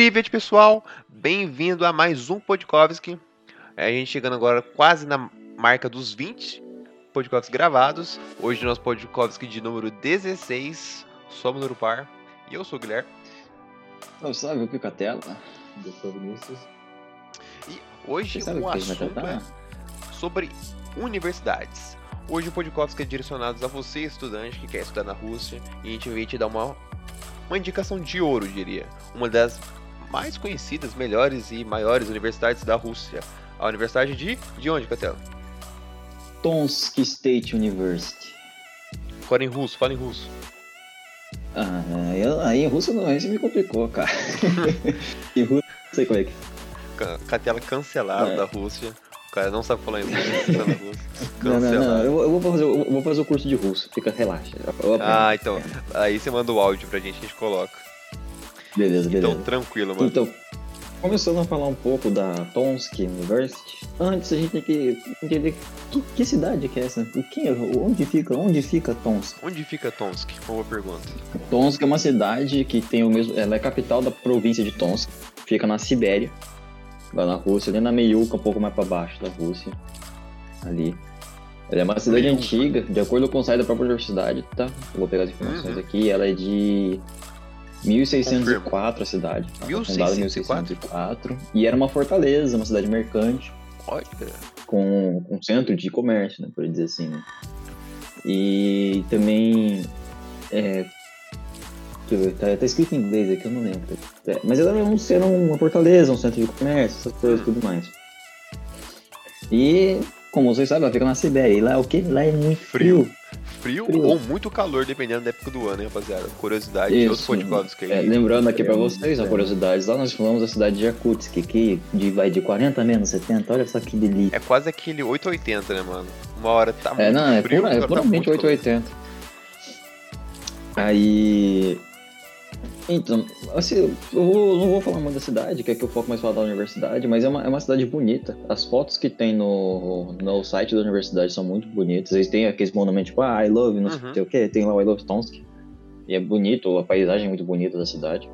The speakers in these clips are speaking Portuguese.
Privet, pessoal! Bem-vindo a mais um Podkovski. É, a gente chegando agora quase na marca dos 20 Podkovski gravados. Hoje nosso Podkovski de número 16. Somos no Par. E eu sou o Guilherme. Salve, salve, o Picatela. Eu sou Vinícius. E hoje o o a vai assunto é sobre universidades. Hoje o Podkovski é direcionado a você, estudante que quer estudar na Rússia. E a gente veio te dar uma, uma indicação de ouro, diria. Uma das mais conhecidas, melhores e maiores universidades da Rússia. A Universidade de. De onde, Catela? Tomsk State University. Fala em russo, fala em russo. Ah, eu- aí em russo não, aí você me complicou, cara. em russo não sei como é que. Ca- Catela cancelado É. da Rússia. O cara não sabe falar inglês, tá na Rússia. Não, não, não, eu, vou- eu vou fazer, eu vou fazer o curso de russo, fica, relaxa. Ah, então. Aí você manda o áudio pra gente, a gente coloca. Beleza, beleza. Então, tranquilo, mano. Então, começando a falar um pouco da Tomsk University, antes a gente tem que entender que, que cidade que é essa? O que, onde fica, onde fica Tomsk? Onde fica Tomsk? Boa pergunta. Tomsk é uma cidade que tem o mesmo. Ela é capital da província de Tomsk, fica na Sibéria, lá na Rússia, ali na Meiuca, um pouco mais para baixo da Rússia. Ali. Ela é uma cidade Meiuca. antiga, de acordo com o site da própria universidade, tá? Eu vou pegar as informações Uhum. aqui. Ela é de 1604 a cidade. Tá? Foi Fundada em 1604? 1604. E era uma fortaleza, uma cidade mercante Olha. com um centro de comércio, né, por dizer assim. Né? E também é, tá, tá escrito em inglês aqui, eu não lembro. É, mas ela é um, era uma fortaleza, um centro de comércio, essas coisas e tudo mais. E, como vocês sabem, ela fica na Sibéria. E lá é o que? Lá é muito Frio. frio. Frio, Frio. ou muito calor, dependendo da época do ano, hein, rapaziada. Curiosidade de Isso. Podkovski aí. É, lembrando aqui pra É, vocês, a é. curiosidade, lá nós falamos da cidade de Yakutsk, que de, vai de 40 a menos 70, olha só que delícia. É quase aquele 880, né, mano? Uma hora tá muito É, não, é, frio, pura, é outra hora tá puramente muito calor. 880. Aí. Então, assim, eu não vou falar muito da cidade, que aqui eu foco mais falar da universidade, mas é uma, é uma cidade bonita. As fotos que tem no, no site da universidade são muito bonitas. Eles têm aqueles monumentos tipo, ah, I love, não Uhum. sei o que, tem lá o I love Tomsk. E é bonito, a paisagem é muito bonita da cidade.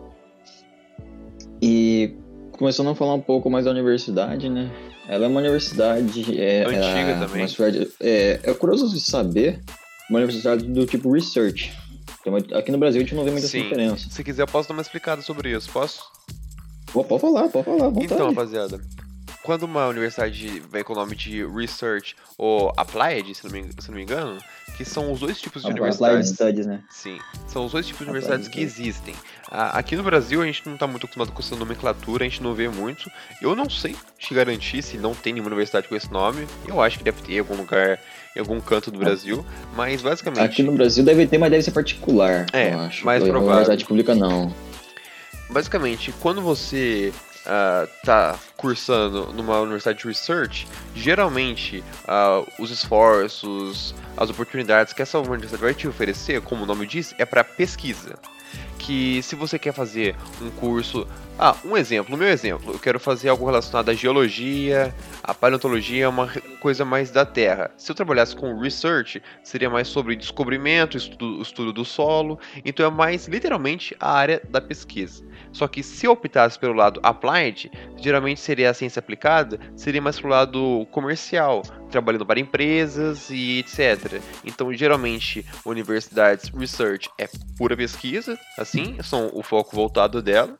E começando a falar um pouco mais da universidade, né? Ela é uma universidade. É, Antiga é, também. Uma cidade, é, é curioso de saber, uma universidade do tipo research. Aqui no Brasil a gente não vê muita Sim. diferença. Se quiser, eu posso dar uma explicada sobre isso, posso? Pô, Pode falar, pode falar, vontade. Então, rapaziada, quando uma universidade vem com o nome de Research ou Applied, se não me, se não me engano, que são os dois tipos de Applied universidades. Studies, né? Sim, são os dois tipos de Applied universidades que existem. Aqui no Brasil a gente não está muito acostumado com essa nomenclatura, a gente não vê muito. Eu não sei te garantir se não tem nenhuma universidade com esse nome. Eu acho que deve ter algum lugar, em algum canto do Brasil, mas basicamente. Aqui no Brasil deve ter, mas deve ser particular, É, eu acho. mais A provável. Universidade pública não. Basicamente, quando você está cursando numa universidade de research, geralmente ah, os esforços, as oportunidades que essa universidade vai te oferecer, como o nome diz, é para pesquisa. Que se você quer fazer um curso. Ah, um exemplo, o meu exemplo, eu quero fazer algo relacionado à geologia, à paleontologia, uma re- coisa mais da Terra. Se eu trabalhasse com research, seria mais sobre descobrimento, estudo, estudo do solo, então é mais literalmente a área da pesquisa. Só que se eu optasse pelo lado applied, geralmente seria a ciência aplicada, seria mais pro lado comercial, trabalhando para empresas e etc. Então, geralmente, universidades research é pura pesquisa, assim, são o foco voltado dela.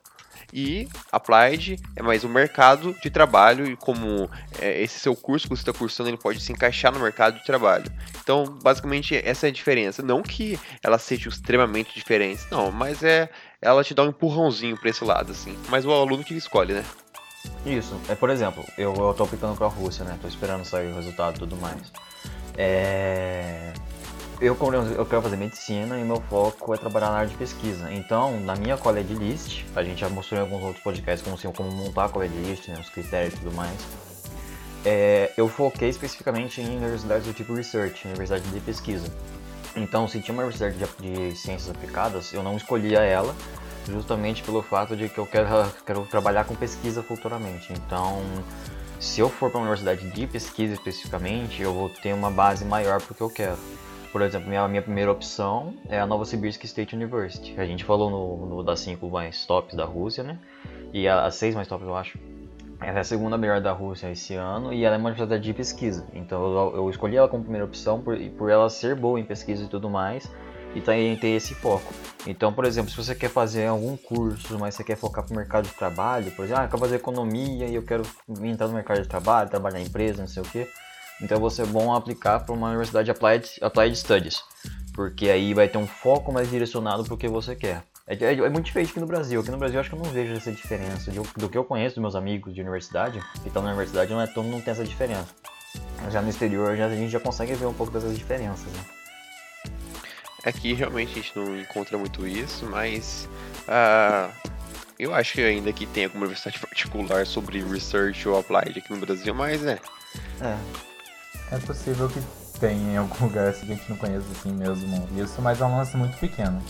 E applied é mais o mercado de trabalho e como é, esse seu curso que você está cursando ele pode se encaixar no mercado de trabalho. Então, basicamente, essa é a diferença. Não que elas sejam extremamente diferentes, não, mas é ela te dá um empurrãozinho para esse lado, assim. Mas o aluno que escolhe, né? Isso, é por exemplo, eu, eu tô aplicando pra Rússia, né? Tô esperando sair o resultado e tudo mais. É... Eu, eu quero fazer medicina e meu foco é trabalhar na área de pesquisa. Então, na minha college list, a gente já mostrou em alguns outros podcasts como, assim, como montar a college list, né, os critérios e tudo mais. É, eu foquei especificamente em universidades do tipo research, universidade de pesquisa. Então, se tinha uma universidade de, de ciências aplicadas, eu não escolhia ela, justamente pelo fato de que eu quero, quero trabalhar com pesquisa futuramente. Então, se eu for para uma universidade de pesquisa especificamente, eu vou ter uma base maior porque eu quero. Por exemplo, minha, minha primeira opção é a Novosibirsk State University. A gente falou no, no das 5 mais tops da Rússia, né? E as 6 mais tops, eu acho. Ela é a segunda melhor da Rússia esse ano e ela é uma universidade de pesquisa. Então eu, eu escolhi ela como primeira opção por, por ela ser boa em pesquisa e tudo mais e também ter esse foco. Então, por exemplo, se você quer fazer algum curso, mas você quer focar para o mercado de trabalho, por exemplo, ah, eu quero fazer economia e eu quero entrar no mercado de trabalho, trabalhar em empresa, não sei o que, então você é bom aplicar para uma universidade Applied, Applied Studies, porque aí vai ter um foco mais direcionado para o que você quer. É, é, é, muito diferente aqui no Brasil. Aqui no Brasil eu acho que eu não vejo essa diferença. De, do que eu conheço dos meus amigos de universidade, que estão na universidade, não é todo não tem essa diferença. Já no exterior já, a gente já consegue ver um pouco dessas diferenças. Né? Aqui realmente a gente não encontra muito isso, mas uh, eu acho que ainda que tem alguma universidade particular sobre research ou applied aqui no Brasil, mas é. É. É possível que tenha em algum lugar assim que a gente não conheça assim mesmo isso, mas é um lance muito pequeno.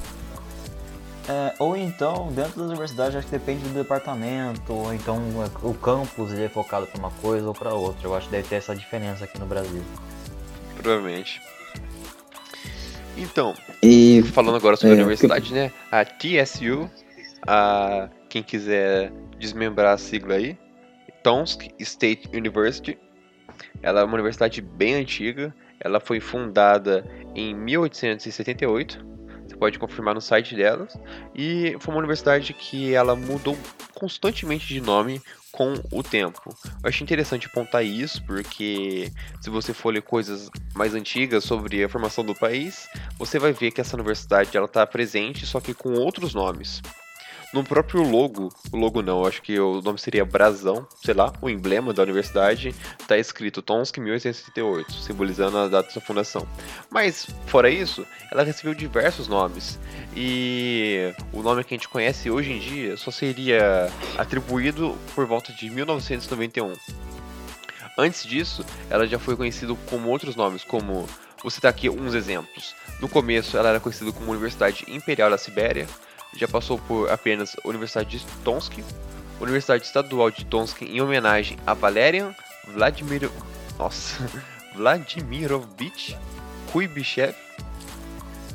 É, ou então, dentro das universidades, acho que depende do departamento, ou então o campus ele é focado para uma coisa ou para outra. Eu acho que deve ter essa diferença aqui no Brasil. Provavelmente. Então, e, falando agora sobre é, a universidade, que... né? A TSU, a, quem quiser desmembrar a sigla aí, Tomsk State University. Ela é uma universidade bem antiga. Ela foi fundada em 1878 pode confirmar no site delas. E foi uma universidade que ela mudou constantemente de nome com o tempo. Eu achei interessante apontar isso, porque se você for ler coisas mais antigas sobre a formação do país, você vai ver que essa universidade ela está presente, só que com outros nomes. No próprio logo, o logo não, acho que o nome seria Brasão, sei lá, o emblema da universidade, está escrito Tomsk 1868, simbolizando a data da sua fundação. Mas, fora isso, ela recebeu diversos nomes, e o nome que a gente conhece hoje em dia só seria atribuído por volta de 1991. Antes disso, ela já foi conhecida como outros nomes, como você está aqui uns exemplos. No começo, ela era conhecida como Universidade Imperial da Sibéria, já passou por apenas Universidade de Tomsk, Universidade Estadual de Tomsk em homenagem a Valerian Vladimir... Nossa, Vladimirovich Kuibyshev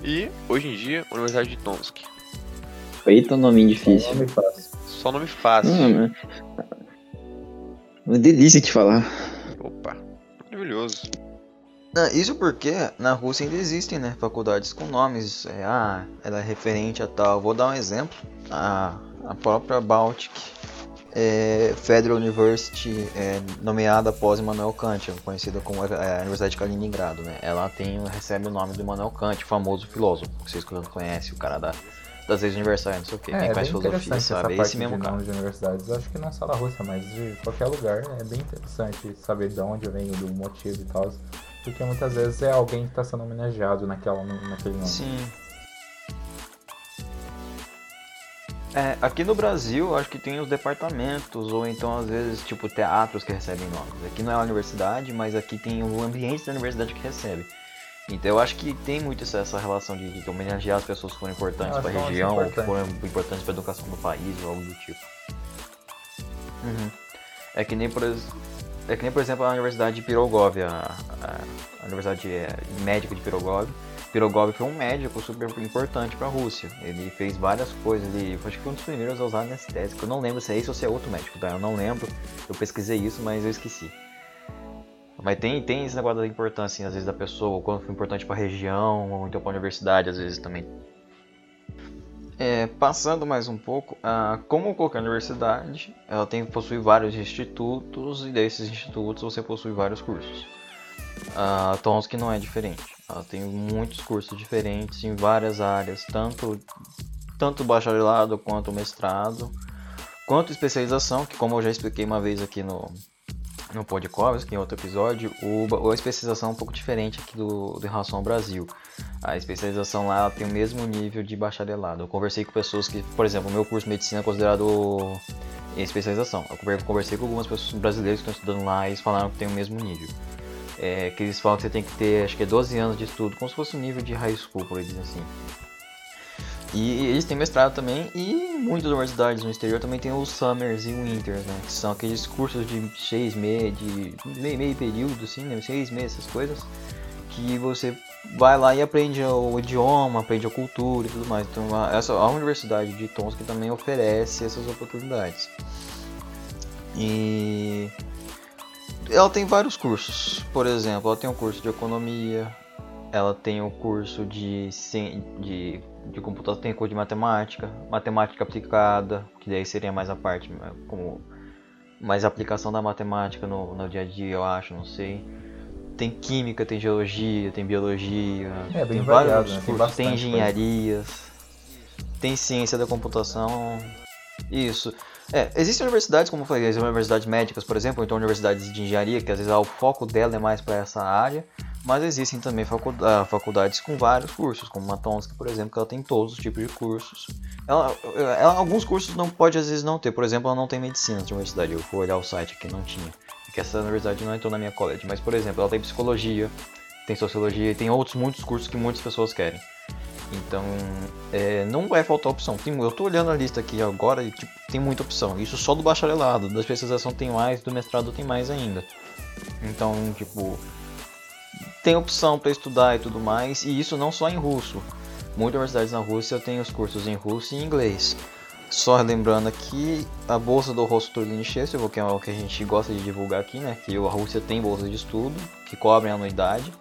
e, hoje em dia, Universidade de Tomsk. Eita, nome difícil. Só nome fácil. Só nome fácil. Ah, Uma delícia de falar. Opa, maravilhoso. Isso porque na Rússia ainda existem né, faculdades com nomes. É, ah, ela é referente a tal. Vou dar um exemplo. A, a própria Baltic é, Federal University, é, nomeada após Immanuel Kant, conhecida como é, a Universidade de Kaliningrado. Né? Ela tem, recebe o nome do Immanuel Kant, famoso filósofo. Vocês que não conhecem, o cara da, das leis universais, não sei o que. É, é conhece filosofia sabe, é esse mesmo cara. de universidades, acho que não só da Rússia, mas de qualquer lugar. É bem interessante saber de onde vem, do motivo e tal. Porque muitas vezes é alguém que está sendo homenageado naquela, naquele nome. Sim. É, aqui no Brasil, acho que tem os departamentos, ou então às vezes, tipo, teatros que recebem nomes. Aqui não é a universidade, mas aqui tem o ambiente da universidade que recebe. Então eu acho que tem muito essa, relação de, de homenagear as pessoas que foram importantes para a região, ou que foram importantes para a educação do país, ou algo do tipo. Uhum. É que nem, por exemplo, é que nem, por exemplo, a Universidade de Pirogov, a, a, a Universidade é, Médica de Pirogov. Pirogov foi um médico super importante para a Rússia. Ele fez várias coisas, ele acho que foi um dos primeiros a usar anestésico. Eu não lembro se é esse ou se é outro médico, tá? Eu não lembro. Eu pesquisei isso, mas eu esqueci. Mas tem, tem esse negócio da importância, assim, às vezes, da pessoa, quando foi importante para a região, ou então para a universidade, às vezes também é, passando mais um pouco, ah, como qualquer universidade, ela tem possui vários institutos e desses institutos você possui vários cursos. A Tomsk não é diferente. Ela tem muitos cursos diferentes em várias áreas, tanto tanto bacharelado quanto mestrado, quanto especialização, que como eu já expliquei uma vez aqui no no Podkovski, em outro episódio, o, a especialização é um pouco diferente aqui do, do em relação ao Brasil. A especialização lá tem o mesmo nível de bacharelado. Eu conversei com pessoas que, por exemplo, o meu curso de medicina é considerado especialização. Eu conversei com algumas pessoas brasileiras que estão estudando lá e eles falaram que tem o mesmo nível. É, que eles falam que você tem que ter, acho que é 12 anos de estudo, como se fosse um nível de high school, por exemplo assim. E eles têm mestrado também, e muitas universidades no exterior também tem os Summers e Winters, né? Que são aqueles cursos de seis meses, de meio, meio período, assim, né? Seis meses, essas coisas. que você vai lá e aprende o idioma, aprende a cultura e tudo mais. Então a, essa, a Universidade de Tomsk também oferece essas oportunidades. E ela tem vários cursos. Por exemplo, ela tem um curso de economia, ela tem o um curso de, de, de computação, tem curso de matemática, matemática aplicada, que daí seria mais a parte como mais aplicação da matemática no, no dia a dia, eu acho, não sei. Tem química, tem geologia, tem biologia, é, tem variado, vários né? cursos, tem, tem engenharias, coisa. tem ciência da computação. Isso. É, existem universidades, como eu falei, as universidades médicas, por exemplo, então universidades de engenharia, que às vezes o foco dela é mais para essa área, mas existem também ah, faculdades com vários cursos, como a Tomsk, por exemplo, que ela tem todos os tipos de cursos. Ela, ela, alguns cursos não pode às vezes não ter, por exemplo, ela não tem medicina na universidade, eu fui olhar o site aqui, não tinha, que essa universidade não entrou na minha college, mas por exemplo, ela tem psicologia, tem sociologia e tem outros muitos cursos que muitas pessoas querem. Então, é, não vai faltar opção. Tem, eu estou olhando a lista aqui agora e tipo, tem muita opção. Isso só do bacharelado, da especialização tem mais, do mestrado tem mais ainda. Então, tipo, tem opção para estudar e tudo mais, e isso não só em russo. Muitas universidades na Rússia têm os cursos em russo e inglês. Só lembrando aqui, a bolsa do Rostolin Chester, que é o que a gente gosta de divulgar aqui, né? Que a Rússia tem bolsa de estudo, que cobrem a anuidade.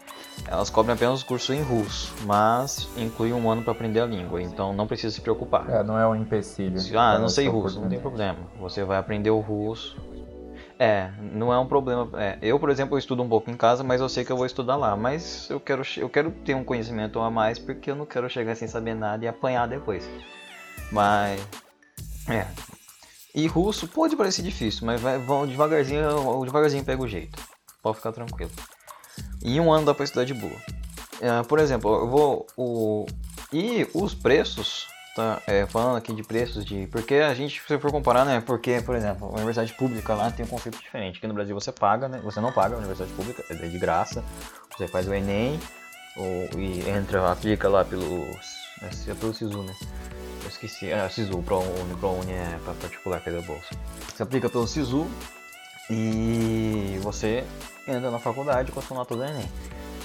Elas cobrem apenas o curso em russo, mas inclui um ano para aprender a língua, então não precisa se preocupar. É, não é um empecilho. Ah, não sei russo, não tem problema. Você vai aprender o russo. É, não é um problema. É, eu, por exemplo, estudo um pouco em casa, mas eu sei que eu vou estudar lá. Mas eu quero, eu quero ter um conhecimento a mais porque eu não quero chegar sem saber nada e apanhar depois. Mas. É. E russo pode parecer difícil, mas vai, vão devagarzinho, devagarzinho pega o jeito. Pode ficar tranquilo. Em um ano dá pra estudar de boa. Uh, por exemplo, eu vou. O, e os preços, tá? É, falando aqui de preços, de. Porque a gente, se for comparar, né? Porque, por exemplo, a universidade pública lá tem um conceito diferente. Aqui no Brasil você paga, né? Você não paga a universidade pública, é de graça. Você faz o Enem ou, e entra, aplica lá pelo. É pelo SISU, né? Eu esqueci. É, SISU, ProUni, ProUni é para particular, que é da bolsa. Você aplica pelo SISU e você entra na faculdade com a sua nota do Enem.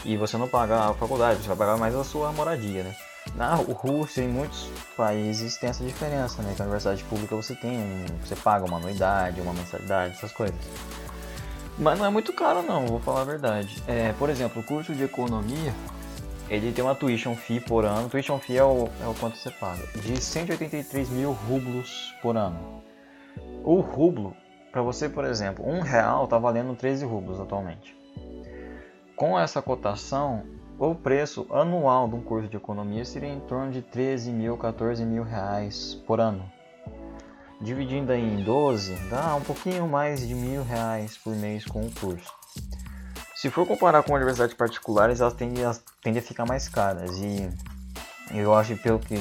E você não paga a faculdade, você vai pagar mais a sua moradia, né? Na Rússia, em muitos países, tem essa diferença, né? Que a universidade pública você tem um, você paga uma anuidade, uma mensalidade, essas coisas. Mas não é muito caro não, vou falar a verdade. É, por exemplo, o curso de economia, ele tem uma tuition fee por ano. Tuition fee é o, é o quanto você paga. De 183 mil rublos por ano. O rublo para você, por exemplo, um real está valendo 13 rublos atualmente. Com essa cotação, o preço anual de um curso de economia seria em torno de 13 mil, 14 mil reais por ano. Dividindo em 12, dá um pouquinho mais de mil reais por mês com o curso. Se for comparar com universidades particulares, elas tendem tendem a ficar mais caras. E eu acho, pelo que,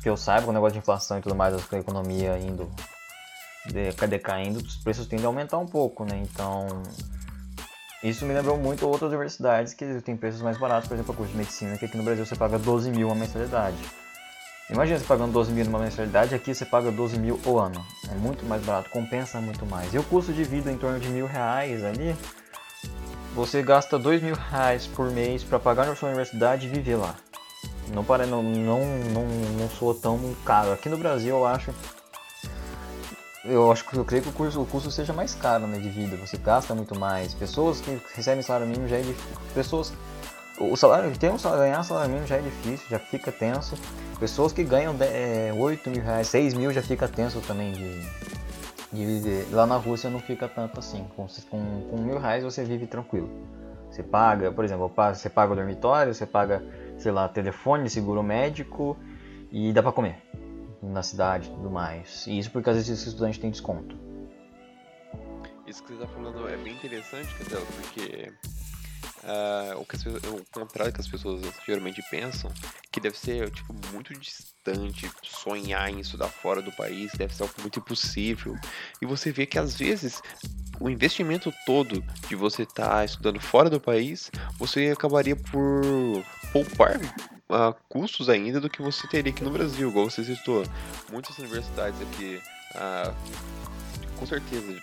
que eu saiba, com o negócio de inflação e tudo mais, a economia indo decaindo, os preços tendem a aumentar um pouco, né? Então, isso me lembrou muito outras universidades que têm preços mais baratos, por exemplo, a curso de medicina, que aqui no Brasil você paga 12 mil uma mensalidade. Imagina você pagando 12 mil numa mensalidade, aqui você paga 12 mil o ano. É muito mais barato, compensa muito mais. E o custo de vida em torno de mil reais ali, você gasta 2 mil reais por mês para pagar na sua universidade e viver lá. Não, para, não, não, não, não soa tão caro. Aqui no Brasil eu acho eu acho que eu creio que o, curso, o custo seja mais caro né, de vida, você gasta muito mais. Pessoas que recebem salário mínimo já é difícil. Pessoas. O salário, ter um salário, ganhar salário mínimo já é difícil, já fica tenso. Pessoas que ganham é, 8 mil reais, 6 mil já fica tenso também de, de viver. Lá na Rússia não fica tanto assim. Com, com, com mil reais você vive tranquilo. Você paga, por exemplo, você paga o dormitório, você paga, sei lá, telefone, seguro médico e dá pra comer na cidade e tudo mais. E isso porque às vezes esse estudante tem desconto. Isso que você está falando é bem interessante, Cadela, porque uh, o, que as, o contrário que as pessoas geralmente pensam, que deve ser tipo muito distante, sonhar em estudar fora do país deve ser algo muito impossível. E você vê que às vezes o investimento todo de você estar tá estudando fora do país, você acabaria por poupar uh, custos ainda do que você teria aqui no Brasil, igual você citou. Muitas universidades aqui, uh, com certeza,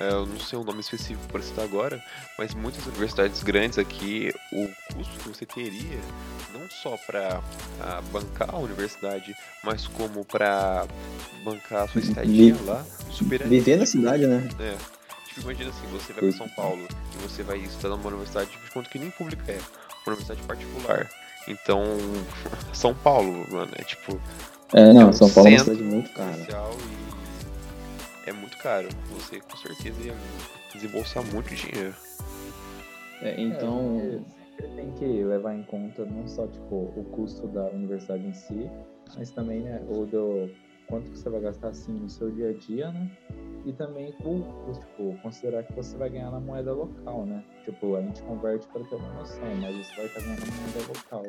é, eu não sei o nome específico para citar agora, mas muitas universidades grandes aqui, o custo que você teria, não só para bancar a universidade, mas como para bancar a sua estadia lá, superaria. Viver na cidade, né? É. Tipo, imagina assim, você vai para São Paulo e você vai estudar numa universidade de conta que nem pública é, uma universidade particular. Então, São Paulo, mano, é tipo. É, não, é um São Paulo é uma cidade muito cara. é muito caro. Você com certeza ia desembolsar muito dinheiro. É, então. É, tem que levar em conta não só tipo, o custo da universidade em si, mas também né, o do quanto que você vai gastar assim no seu dia a dia, né? E também o, tipo, considerar que você vai ganhar na moeda local, né? Tipo, a gente converte para ter uma noção, mas você vai estar ganhando na moeda local.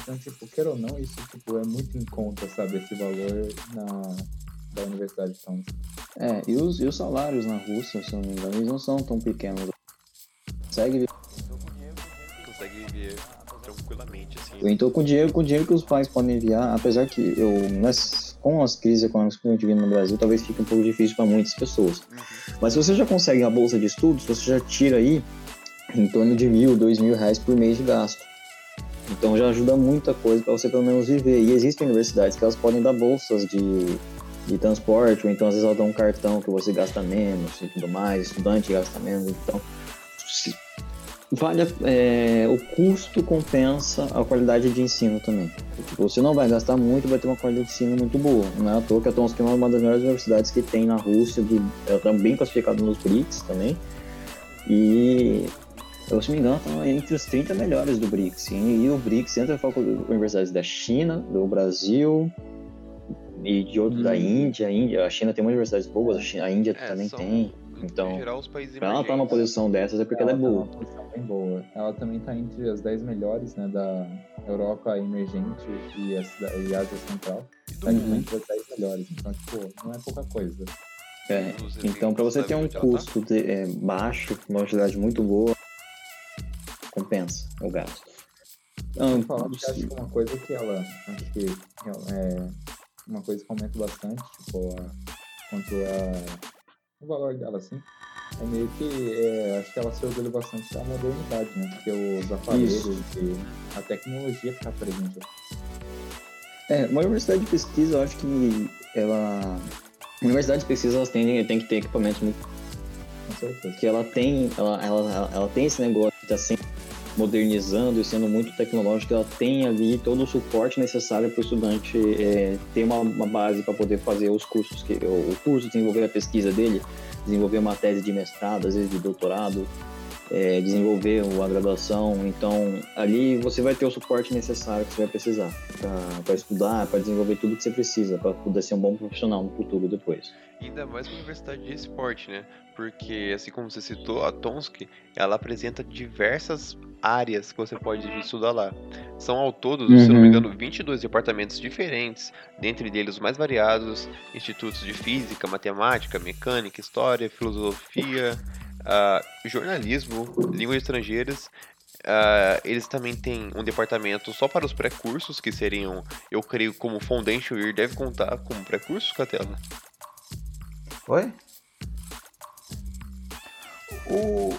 Então, tipo, queira ou não, isso tipo, é muito em conta, sabe, esse valor na, da Universidade de Towns. É, e os, e os salários na Rússia, se eu não me engano, eles não são tão pequenos. Consegue ver. Consegue viver tranquilamente, assim. Então, com o dinheiro, com o dinheiro que os pais podem enviar, apesar que eu, nessa, com as crises econômicas que a gente vive no Brasil, talvez fique um pouco difícil para muitas pessoas. Uhum. Mas se você já consegue a bolsa de estudos, você já tira aí em torno de mil, dois mil reais por mês de gasto. Então já ajuda muita coisa para você pelo menos viver. E existem universidades que elas podem dar bolsas de, de transporte, ou então às vezes elas dão um cartão que você gasta menos e tudo mais, estudante gasta menos. Então, vale é, o custo compensa a qualidade de ensino também. Tipo, você não vai gastar muito, vai ter uma qualidade de ensino muito boa. Não é à toa que a Tomsk é uma das melhores universidades que tem na Rússia, de, ela está bem classificada nos BRICS também. E eu, se me engano, estão entre os 30 melhores do BRICS. E, o BRICS entra universidades da China, do Brasil e de outro hum. da Índia. A Índia. A China tem muitas universidades boas, a, China, a Índia é, também são, tem. Então, geral, os países pra ela estar tá numa posição dessas é porque ela, ela é boa. Tá bem boa. Ela também está entre as 10 melhores né, da Europa emergente e, a, e Ásia Central. Está entre as 10 melhores. Então, tipo, não é pouca coisa. É, então, para você ter um custo de, é, baixo, uma utilidade muito boa, compensa o gasto. Não, falar que acho que uma coisa que ela, acho que é uma coisa que aumenta bastante, tipo, a, quanto a, o valor dela, assim, é meio que, é, acho que ela se orgulha bastante da modernidade, né? Porque os aparelhos Isso. e a tecnologia fica presente. É, uma universidade de pesquisa, eu acho que ela... Universidade de pesquisa, elas têm, tem que ter equipamentos muito... Com certeza. Que ela tem, ela, ela, ela, ela tem esse negócio de estar tá sempre modernizando e sendo muito tecnológica, ela tem ali todo o suporte necessário para o estudante é, ter uma, uma base para poder fazer os cursos, que o curso, desenvolver a pesquisa dele, desenvolver uma tese de mestrado, às vezes de doutorado, é, desenvolver a graduação. Então, ali você vai ter o suporte necessário que você vai precisar para estudar, para desenvolver tudo que você precisa, para poder ser um bom profissional no futuro depois. Ainda mais uma universidade de esporte, né? Porque, assim como você citou, a Tomsk, ela apresenta diversas áreas que você pode estudar lá. São ao todo, uhum. se não me uhum. engano, 22 departamentos diferentes, dentre eles os mais variados, institutos de física, matemática, mecânica, história, filosofia, uh, jornalismo, línguas estrangeiras. Uh, eles também têm um departamento só para os pré-cursos, que seriam, eu creio, como Foundation Year deve contar como pré-cursos, Catela? Oi? O,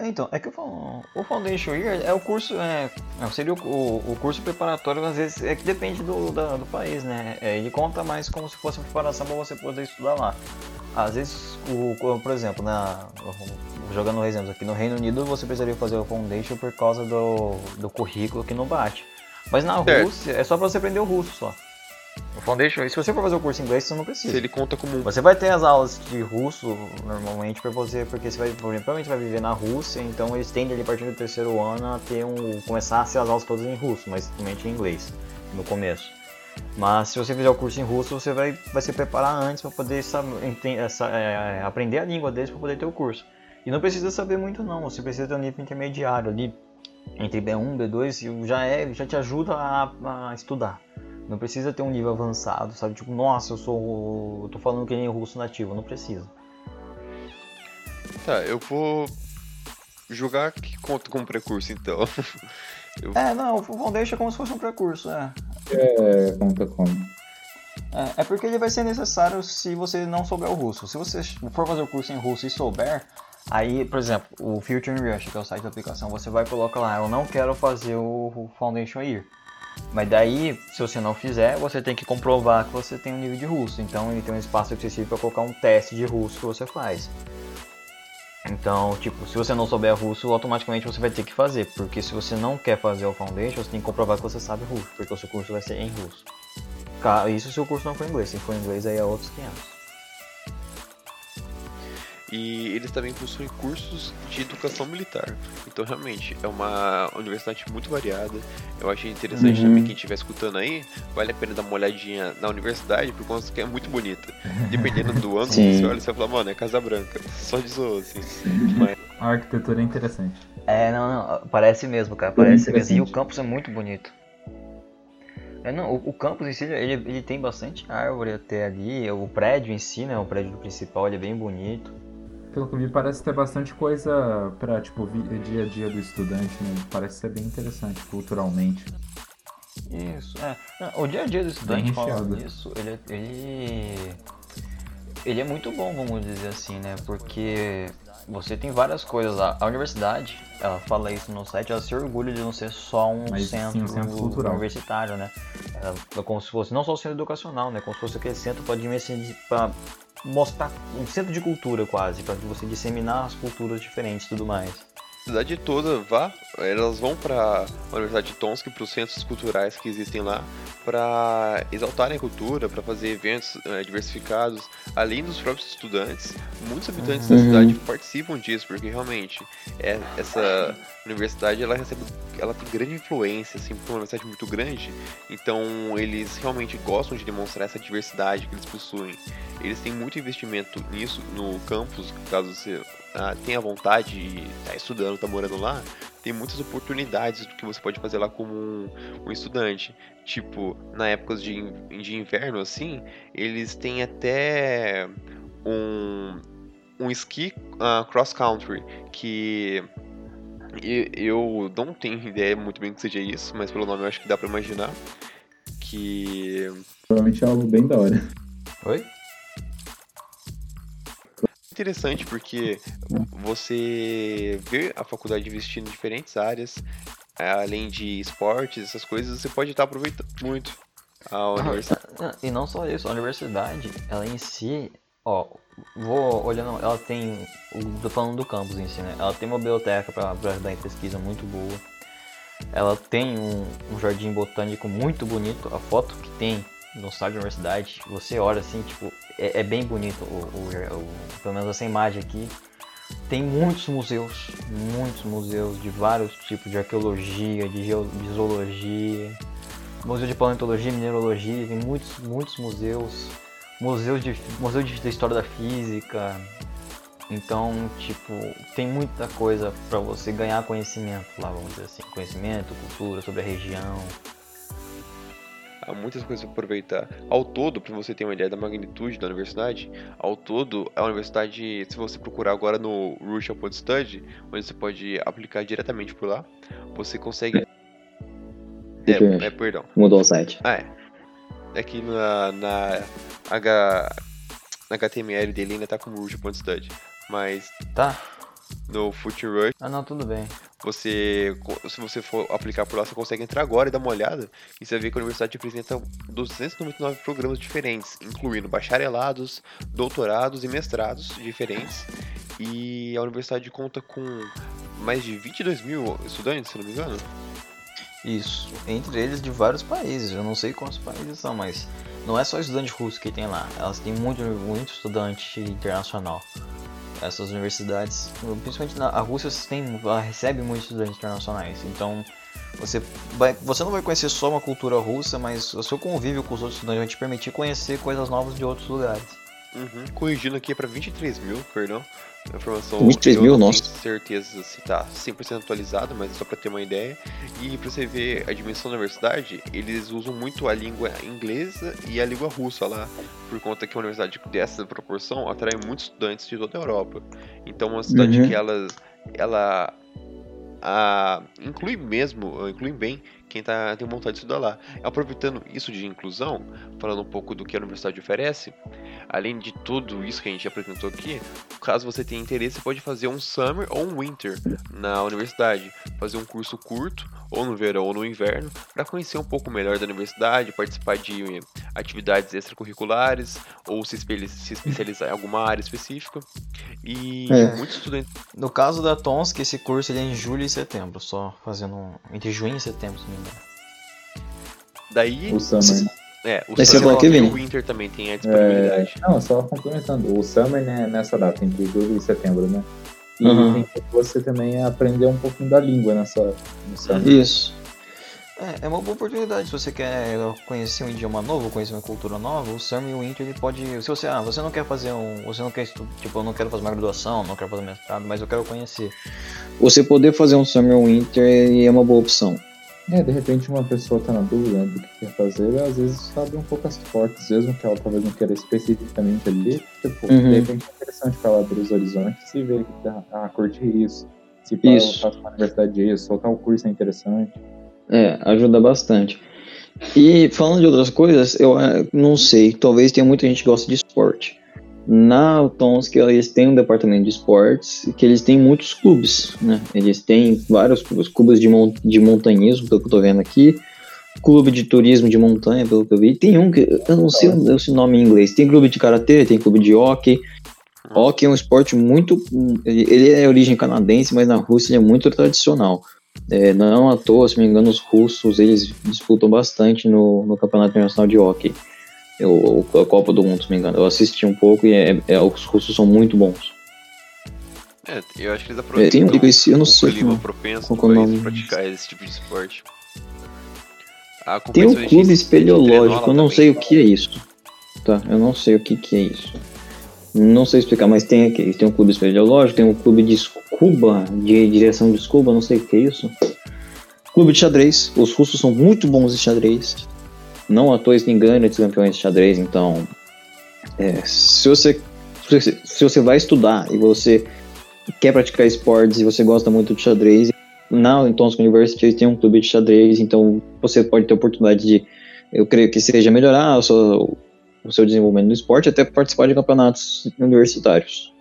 então, é que o, o Foundation Year é o curso, é, seria o, o, curso preparatório, às vezes, é que depende do, da, do país, né? É, ele conta mais como se fosse preparação para você poder estudar lá. Às vezes, o, por exemplo, na, jogando exemplos aqui, no Reino Unido você precisaria fazer o Foundation por causa do, do currículo que não bate. Mas na é. Rússia é só para você aprender o russo só. O Foundation, se você for fazer o curso em inglês, você não precisa. Se ele conta como. Você vai ter as aulas de russo normalmente para você, porque você vai, provavelmente vai viver na Rússia, então eles tendem ali a partir do terceiro ano a ter um. começar a ser as aulas todas em russo, mas somente em inglês no começo. Mas se você fizer o curso em russo, você vai, vai se preparar antes para poder saber, entender, é, aprender a língua deles para poder ter o curso. E não precisa saber muito não, você precisa ter um nível intermediário ali entre B1 e B2 já é, já te ajuda a, a estudar. Não precisa ter um nível avançado, sabe? Tipo, nossa, eu sou. Eu tô falando que nem russo nativo, não precisa. Tá, eu vou jogar que conta como precurso então. eu... É, não, o Foundation é como se fosse um precurso, é. É, conta como. É, é porque ele vai ser necessário se você não souber o russo. Se você for fazer o curso em russo e souber, aí, por exemplo, o Future Rush, que é o site da aplicação, você vai colocar lá, eu não quero fazer o Foundation Year. Mas daí, se você não fizer, você tem que comprovar que você tem um nível de russo. Então ele tem um espaço específico para colocar um teste de russo que você faz. Então, tipo, se você não souber russo, automaticamente você vai ter que fazer, porque se você não quer fazer o Foundation, você tem que comprovar que você sabe russo, porque o seu curso vai ser em russo. Isso se o curso não for inglês, se for inglês aí é outros 500. E eles também possuem cursos de educação militar. Então, realmente, é uma universidade muito variada. Eu achei interessante uhum. também quem estiver escutando aí, vale a pena dar uma olhadinha na universidade, por conta que é muito bonita. Dependendo do ângulo que você olha, você vai falar, mano, é Casa Branca. Só de zoa, assim. Mas... A arquitetura é interessante. É, não, não, parece mesmo, cara, parece é mesmo. E o campus é muito bonito. É, não, o, o, campus em si, ele, ele tem bastante árvore até ali, o prédio em si, né, o prédio principal, ele é bem bonito pelo que eu vi, parece ter bastante coisa pra, tipo, dia a dia do estudante, né? Parece ser bem interessante culturalmente. Isso, é. o dia a dia do estudante, falando nisso, ele, ele, ele é muito bom, vamos dizer assim, né? Porque você tem várias coisas lá. A universidade, ela fala isso no site, ela se orgulha de não ser só um Mas, centro, sim, um centro cultural. universitário, né? É como se fosse, não só um centro educacional, né? Como se fosse aquele centro para mostrar um centro de cultura quase, para você disseminar as culturas diferentes e tudo mais. A cidade toda vá, elas vão para a Universidade de Tomsk, para os centros culturais que existem lá, para exaltarem a cultura, para fazer eventos é, diversificados, além dos próprios estudantes. Muitos habitantes uhum. da cidade participam disso, porque realmente é, essa universidade ela recebe, ela tem grande influência, assim, porque é uma universidade muito grande. Então eles realmente gostam de demonstrar essa diversidade que eles possuem. Eles têm muito investimento nisso no campus, caso você ah, tenha vontade de estar tá estudando, tá morando lá, tem muitas oportunidades do que você pode fazer lá como um, um estudante. Tipo, na época de, de inverno, assim, eles têm até um, um ski uh, cross country que eu não tenho ideia muito bem que seja isso, mas pelo nome eu acho que dá pra imaginar. Que. Provavelmente é algo bem da hora. Oi? Interessante porque você vê a faculdade investindo em diferentes áreas, é, além de esportes, essas coisas, você pode estar aproveitando muito a universidade. E não só isso, a universidade, ela em si, ó, vou olhando, ela tem, tô falando do campus em si, né? Ela tem uma biblioteca para ajudar em pesquisa muito boa. Ela tem um, um jardim botânico muito bonito. A foto que tem no site da universidade, você olha assim, tipo, é, é bem bonito o, o, o, pelo menos essa imagem aqui. Tem muitos museus, muitos museus de vários tipos de arqueologia, de, geo, de zoologia, museu de paleontologia, mineralogia, tem muitos, muitos museus, museus de, museu de, história da física. Então, tipo, tem muita coisa para você ganhar conhecimento lá, vamos dizer assim, conhecimento, cultura sobre a região há muitas coisas para aproveitar. Ao todo, para você ter uma ideia da magnitude da universidade, ao todo, a universidade, se você procurar agora no Pod Study, onde você pode aplicar diretamente por lá, você consegue. É, é, perdão. Mudou o site. Ah, é. Aqui na, na, H, na HTML dele ainda tá como Study. Mas. Tá. No Foot Rush. Ah, não, tudo bem. Você, se você for aplicar por lá, você consegue entrar agora e dar uma olhada. E você ver que a universidade apresenta 299 programas diferentes, incluindo bacharelados, doutorados e mestrados diferentes. E a universidade conta com mais de 22 mil estudantes, se não me engano. Isso, entre eles de vários países. Eu não sei quantos países são, mas não é só estudante russo que tem lá. Elas têm muito, muito estudante internacional essas universidades, principalmente na a Rússia tem, recebe muitos estudantes internacionais. Então você, vai, você não vai conhecer só uma cultura russa, mas o seu convívio com os outros estudantes vai te permitir conhecer coisas novas de outros lugares. Uhum. Corrigindo aqui é para 23 mil, perdão. A informação 23 mil, nossa. tenho certeza se tá 100% atualizado, mas é só para ter uma ideia. E para você ver a dimensão da universidade, eles usam muito a língua inglesa e a língua russa lá, por conta que uma universidade dessa proporção atrai muitos estudantes de toda a Europa. Então, uma cidade uhum. que ela, ela a, inclui mesmo, inclui bem quem tá, tem vontade de estudar lá. Aproveitando isso de inclusão, falando um pouco do que a universidade oferece, além de tudo isso que a gente apresentou aqui, caso você tenha interesse, pode fazer um summer ou um winter na universidade, fazer um curso curto, ou no verão ou no inverno, para conhecer um pouco melhor da universidade, participar de atividades extracurriculares, ou se, se especializar em alguma área específica. E é. muitos estudantes. No caso da Tons, que esse curso ele é em julho e setembro, só fazendo entre junho e setembro, se não me engano. Daí. O Summer. É, o Daí Summer que o Winter também tem a disponibilidade. É, não, só complementando. O Summer né, nessa data, entre julho e setembro, né? E uhum. tem que você também aprender um pouquinho da língua nessa, Summer. Isso. É, é uma boa oportunidade. Se você quer conhecer um idioma novo, conhecer uma cultura nova, o Summer e o Winter ele pode. Se você, ah, você não quer fazer um. Você não quer estudar. Tipo, eu não quero fazer uma graduação, não quero fazer mestrado, mas eu quero conhecer. Você poder fazer um Summer ou Winter é uma boa opção. É, de repente uma pessoa tá na dúvida né, do que quer fazer, às vezes sabe um pouco as portas, mesmo que ela talvez não queira especificamente ali, tipo, uhum. de repente é interessante para ela abrir os horizontes e ver que ah, ah curte isso. Se para fazer uma universidade isso, soltar o curso é interessante. É, ajuda bastante. E falando de outras coisas, eu é, não sei, talvez tenha muita gente que gosta de esporte. Na Tomsk eles têm um departamento de esportes que eles têm muitos clubes, né? Eles têm vários clubes, clubes de, mon de montanhismo, pelo que eu tô vendo aqui, clube de turismo de montanha, pelo que eu vi. Tem um que eu não sei o nome em inglês. Tem clube de karatê, tem clube de hockey. Hockey é um esporte muito, ele é origem canadense, mas na Rússia ele é muito tradicional. É, não à toa, se me engano, os russos eles disputam bastante no, no Campeonato Internacional de Hockey. Eu, a Copa do Mundo, se me engano. Eu assisti um pouco e é, é, os russos são muito bons. É, eu acho que eles aproveitam é, tem um, esse, eu não sei o clima propenso para praticar esse tipo de esporte. Tem um clube espeleológico, eu não sei o que é isso. Tá, eu não sei o que, que é isso. Não sei explicar, mas tem aqui. Tem um clube espeleológico, tem um clube de scuba, de direção de scuba, não sei o que é isso. Clube de xadrez. Os russos são muito bons em xadrez. Não à toa eles têm grandes campeões de xadrez, então. É, se, você, se você vai estudar e você quer praticar esportes e você gosta muito de xadrez, na Tomsk University tem um clube de xadrez, então você pode ter a oportunidade de, eu creio que seja melhorar o seu, o seu desenvolvimento no esporte, até participar de campeonatos universitários.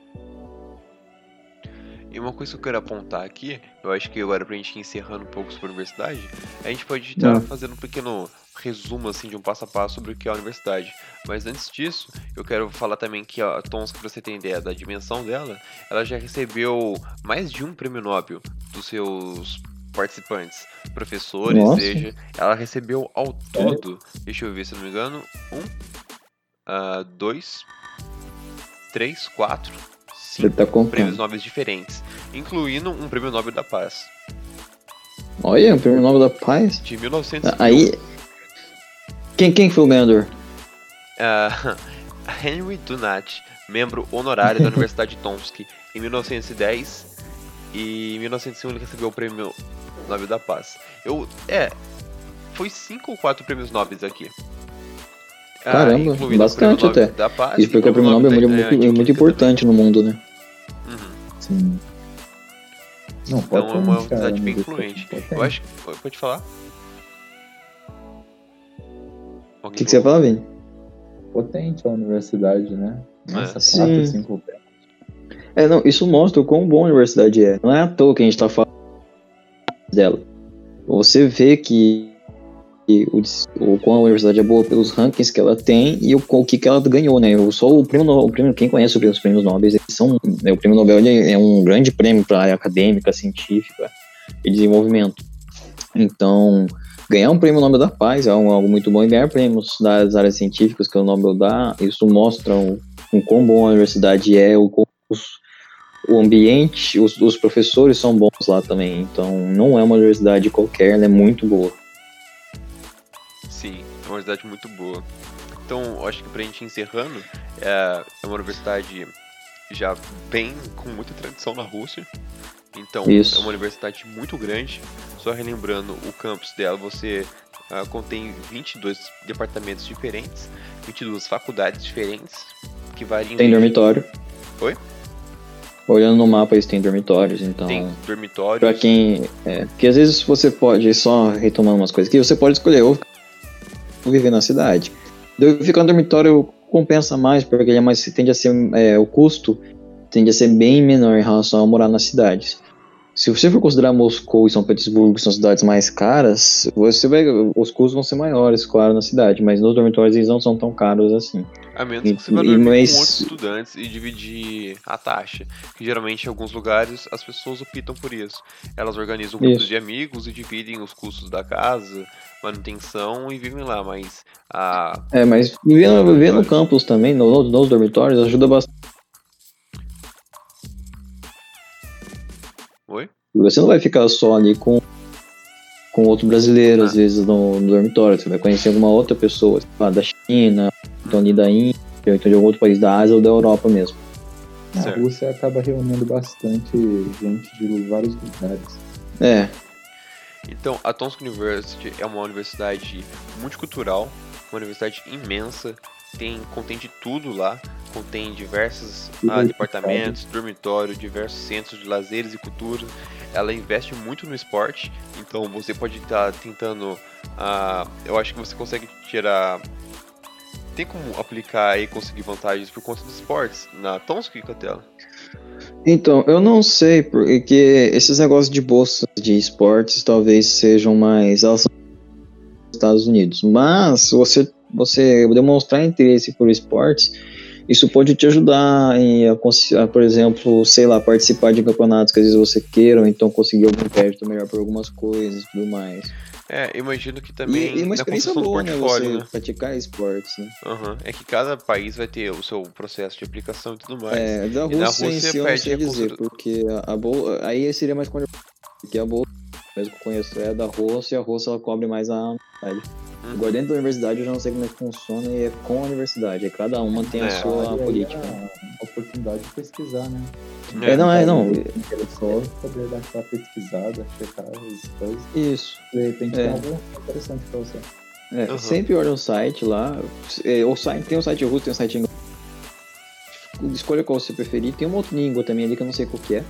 E uma coisa que eu quero apontar aqui, eu acho que agora pra gente ir encerrando um pouco sobre a universidade, a gente pode estar tá fazendo um pequeno resumo assim de um passo a passo sobre o que é a universidade. Mas antes disso, eu quero falar também que a Tomsk, para você ter ideia da dimensão dela, ela já recebeu mais de um prêmio Nobel dos seus participantes, professores, Nossa. seja, ela recebeu ao todo, deixa eu ver se não me engano, um, uh, dois, três, quatro, cinco tá prêmios Nobel diferentes, incluindo um prêmio Nobel da Paz. Olha, um prêmio Nobel da Paz? De 1900. Aí. Quem, quem foi o ganhador? Uh, Henry Dunant, membro honorário da Universidade de Tomsk, em 1910 e em 1901 ele recebeu o prêmio Nobel da Paz. Eu. É. Foi cinco ou quatro prêmios nobres aqui. Ah, Caramba, ah, bastante até. Da Paz, Isso porque o prêmio Nobel é muito, é, muito importante também. no mundo, né? Uhum. Sim. Não, então é uma universidade bem influente. Eu acho que. Pode falar? O que, que você ia falar, Vini? Potente a universidade, né? Nossa, é. 4, 5 É, não, isso mostra o quão bom a universidade é. Não é à toa que a gente tá falando dela. Você vê que o, o quão a universidade é boa pelos rankings que ela tem e o, o que, que ela ganhou, né? Eu sou o prêmio, o prêmio quem conhece os prêmios Nobel, eles são, né, o prêmio Nobel é um grande prêmio para área acadêmica, científica e desenvolvimento. Então, ganhar um prêmio Nobel da Paz é algo muito bom e ganhar prêmios das áreas científicas que o Nobel dá, isso mostra o, o quão bom a universidade é, o, os, o ambiente, os, os professores são bons lá também. Então, não é uma universidade qualquer, ela é muito boa. Sim, é uma universidade muito boa. Então, acho que pra gente encerrando, é, é uma universidade já bem com muita tradição na Rússia. Então, Isso. é uma universidade muito grande. Só relembrando, o campus dela, você uh, contém 22 departamentos diferentes, 22 faculdades diferentes, que variam... Tem dormitório. Oi? Olhando no mapa, eles têm dormitórios, então. Tem dormitórios. Pra quem. É, porque às vezes você pode, só retomando umas coisas aqui, você pode escolher ou viver na cidade. Ficar no dormitório compensa mais, porque ele é mais, tende a ser. É, o custo tende a ser bem menor em relação a morar nas cidades. Se você for considerar Moscou e São Petersburgo são cidades mais caras, você vai, os custos vão ser maiores, claro, na cidade, mas nos dormitórios eles não são tão caros assim. A menos que você vá dormir mas... com outros estudantes e dividir a taxa. Que geralmente em alguns lugares as pessoas optam por isso. Elas organizam grupos isso. de amigos e dividem os custos da casa, manutenção e vivem lá, mas a. É, mas viver, viver no campus também, no, nos dormitórios, ajuda bastante. Você não vai ficar só ali com com outro brasileiro, ah. às vezes, no, no, dormitório. Você vai conhecer alguma outra pessoa, da China, então ali da Índia, ou então de algum outro país da Ásia ou da Europa mesmo. A Rússia acaba reunindo bastante gente de vários lugares. É. Então, a Tomsk University é uma universidade multicultural, uma universidade imensa, tem contém de tudo lá, contém diversos ah, departamentos, dormitório, diversos centros de lazeres e cultura. Ela investe muito no esporte, então você pode estar tá tentando. Ah, eu acho que você consegue tirar. Tem como aplicar e conseguir vantagens por conta dos esportes na Tomsk, Catela? Então, eu não sei, porque esses negócios de bolsas de esportes talvez sejam mais. Elas são Estados Unidos. Mas você você demonstrar interesse por esportes, isso pode te ajudar em, a, por exemplo, sei lá, participar de campeonatos que às vezes você queira, ou então conseguir algum crédito melhor por algumas coisas e tudo mais. É, imagino que também. E, e uma experiência boa, né? Você né? praticar esportes, né? Uhum. É que cada país vai ter o seu processo de aplicação e tudo mais. É, da Rússia, Rússia em si eu não sei dizer, porque a, a boa. Aí seria mais porque a boa, mesmo que eu conheço, é da Rússia e a Rússia ela cobre mais a. Agora, dentro da universidade, eu já não sei como é que funciona e é com a universidade. Cada uma tem a é, sua política. A oportunidade de pesquisar, né? É, não, é, não. Só poder dar aquela pesquisada, checar as coisas. Isso. De repente é. tem algo interessante pra você. É, uhum. sempre olha o site lá. É, o site, tem o site russo, tem o site inglês. Escolha qual você preferir. Tem uma outra língua também ali que eu não sei qual que é.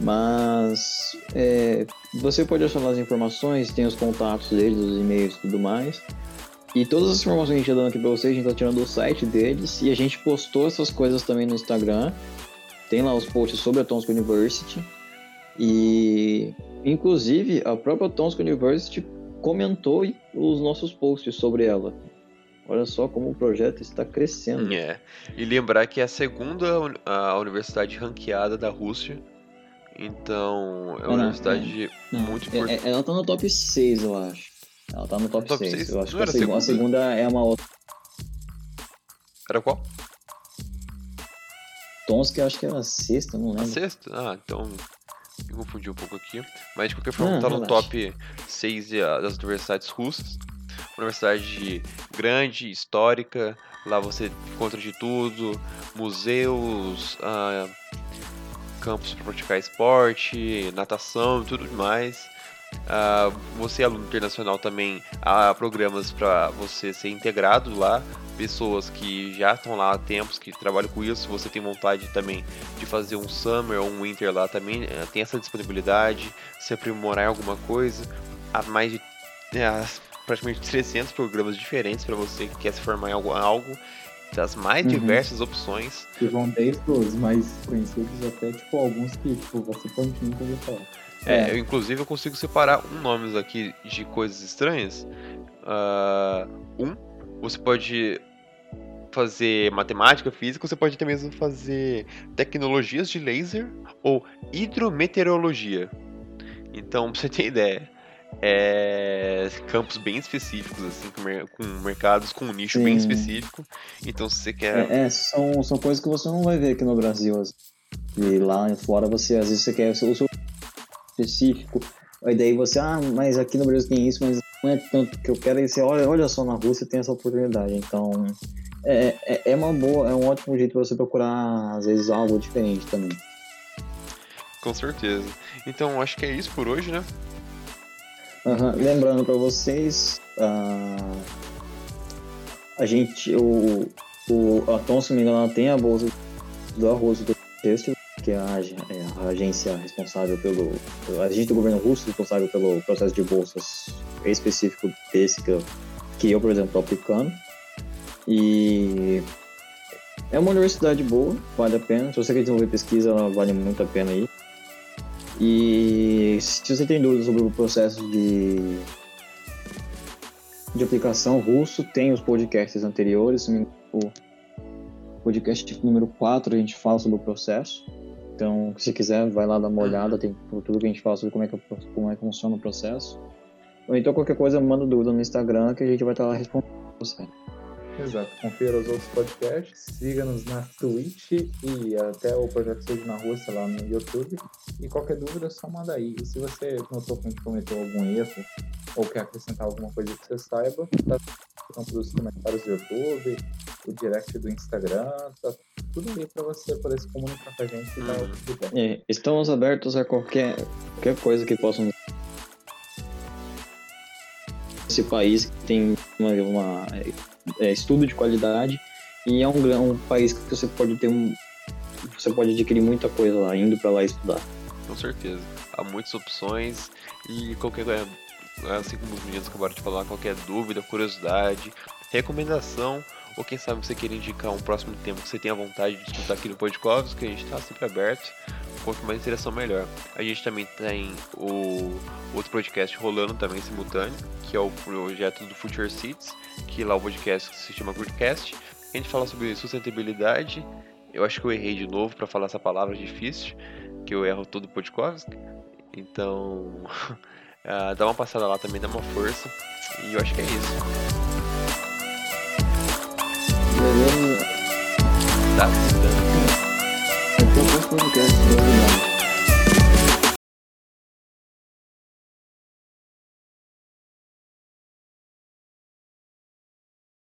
Mas é, você pode lá as informações, tem os contatos deles, os e-mails e tudo mais. E todas as informações que a gente está dando aqui para vocês, a gente está tirando do site deles. E a gente postou essas coisas também no Instagram. Tem lá os posts sobre a Tomsk University. E inclusive a própria Tomsk University comentou os nossos posts sobre ela. Olha só como o projeto está crescendo. É. E lembrar que é a segunda a universidade ranqueada da Rússia então, é uma universidade não, muito é, importante. É, ela tá no top 6, eu acho. Ela tá no top, top 6. 6. Eu acho não que a segunda, a segunda é uma outra. Era qual? Tons que eu acho que era a sexta, não lembro. A sexta? Ah, então me confundi um pouco aqui. Mas de qualquer forma, tá no top 6 das universidades russas. Universidade grande, histórica. Lá você encontra de tudo: museus, ah, campos para praticar esporte, natação e tudo mais. Uh, você, aluno internacional, também há programas para você ser integrado lá. Pessoas que já estão lá há tempos, que trabalham com isso. Você tem vontade também de fazer um summer ou um winter lá também, uh, tem essa disponibilidade. Se aprimorar em alguma coisa, há mais de uh, praticamente 300 programas diferentes para você que quer se formar em algo, algo das mais uhum. diversas opções. Que vão desde os mais conhecidos até tipo alguns que tipo, você pode nunca falar. É, é, eu inclusive eu consigo separar um nomes aqui de coisas estranhas. Uh, um, você pode fazer matemática, física, você pode até mesmo fazer tecnologias de laser ou hidrometeorologia. Então, pra você ter ideia, é, campos bem específicos, assim, com, mercados com um nicho Sim. bem específico. Então, se você quer. É, é, são, são coisas que você não vai ver aqui no Brasil. Assim. E lá fora você, às vezes, você quer o seu específico. Aí daí você, ah, mas aqui no Brasil tem isso, mas não é tanto que eu quero. E você olha, olha só, na Rússia tem essa oportunidade. Então, é, é, é uma boa, é um ótimo jeito para você procurar, às vezes, algo diferente também. Com certeza. Então, acho que é isso por hoje, né? Uhum. Lembrando para vocês, uh, a gente, o, o a Tom, se não me engano, tem a bolsa do arroz do texto. que é a, é a agência responsável pelo. A agente do governo russo responsável pelo processo de bolsas específico desse que eu, que eu por exemplo, estou aplicando. E é uma universidade boa, vale a pena. Se você quer desenvolver pesquisa, vale muito a pena aí. E se você tem dúvidas sobre o processo de, de aplicação russo, tem os podcasts anteriores. O podcast número 4 a gente fala sobre o processo. Então, se quiser, vai lá dar uma olhada, tem tudo que a gente fala sobre como é que, como é que funciona o processo. Ou então qualquer coisa, manda dúvida no Instagram que a gente vai estar lá respondendo você. Exato, confira os outros podcasts, siga-nos na Twitch e até o Projeto Seja na Rússia lá no YouTube. E qualquer dúvida, só manda aí. E se você notou que a gente cometeu algum erro ou quer acrescentar alguma coisa que você saiba, tá no os comentários do YouTube, o direct do Instagram, tá tudo ali para você poder se comunicar com a gente e dar o feedback. É, estamos abertos a qualquer, qualquer coisa que possam esse país que tem uma, uma é, estudo de qualidade e é um, um país que você pode ter um você pode adquirir muita coisa lá indo para lá estudar. Com certeza. Há muitas opções e qualquer coisa assim como os meninos acabaram de falar qualquer dúvida curiosidade recomendação ou quem sabe você queira indicar um próximo tema que você tenha vontade de escutar aqui no Podcovs, que a gente está sempre aberto. Quanto mais interação, melhor. A gente também tem o outro podcast rolando também simultâneo, que é o projeto do Future Seats, que lá o podcast se chama Goodcast. A gente fala sobre sustentabilidade. Eu acho que eu errei de novo para falar essa palavra difícil, que eu erro todo podcast. Então, uh, dá uma passada lá também, dá uma força. E eu acho que é isso. Beleza? Tá. Então, podcast,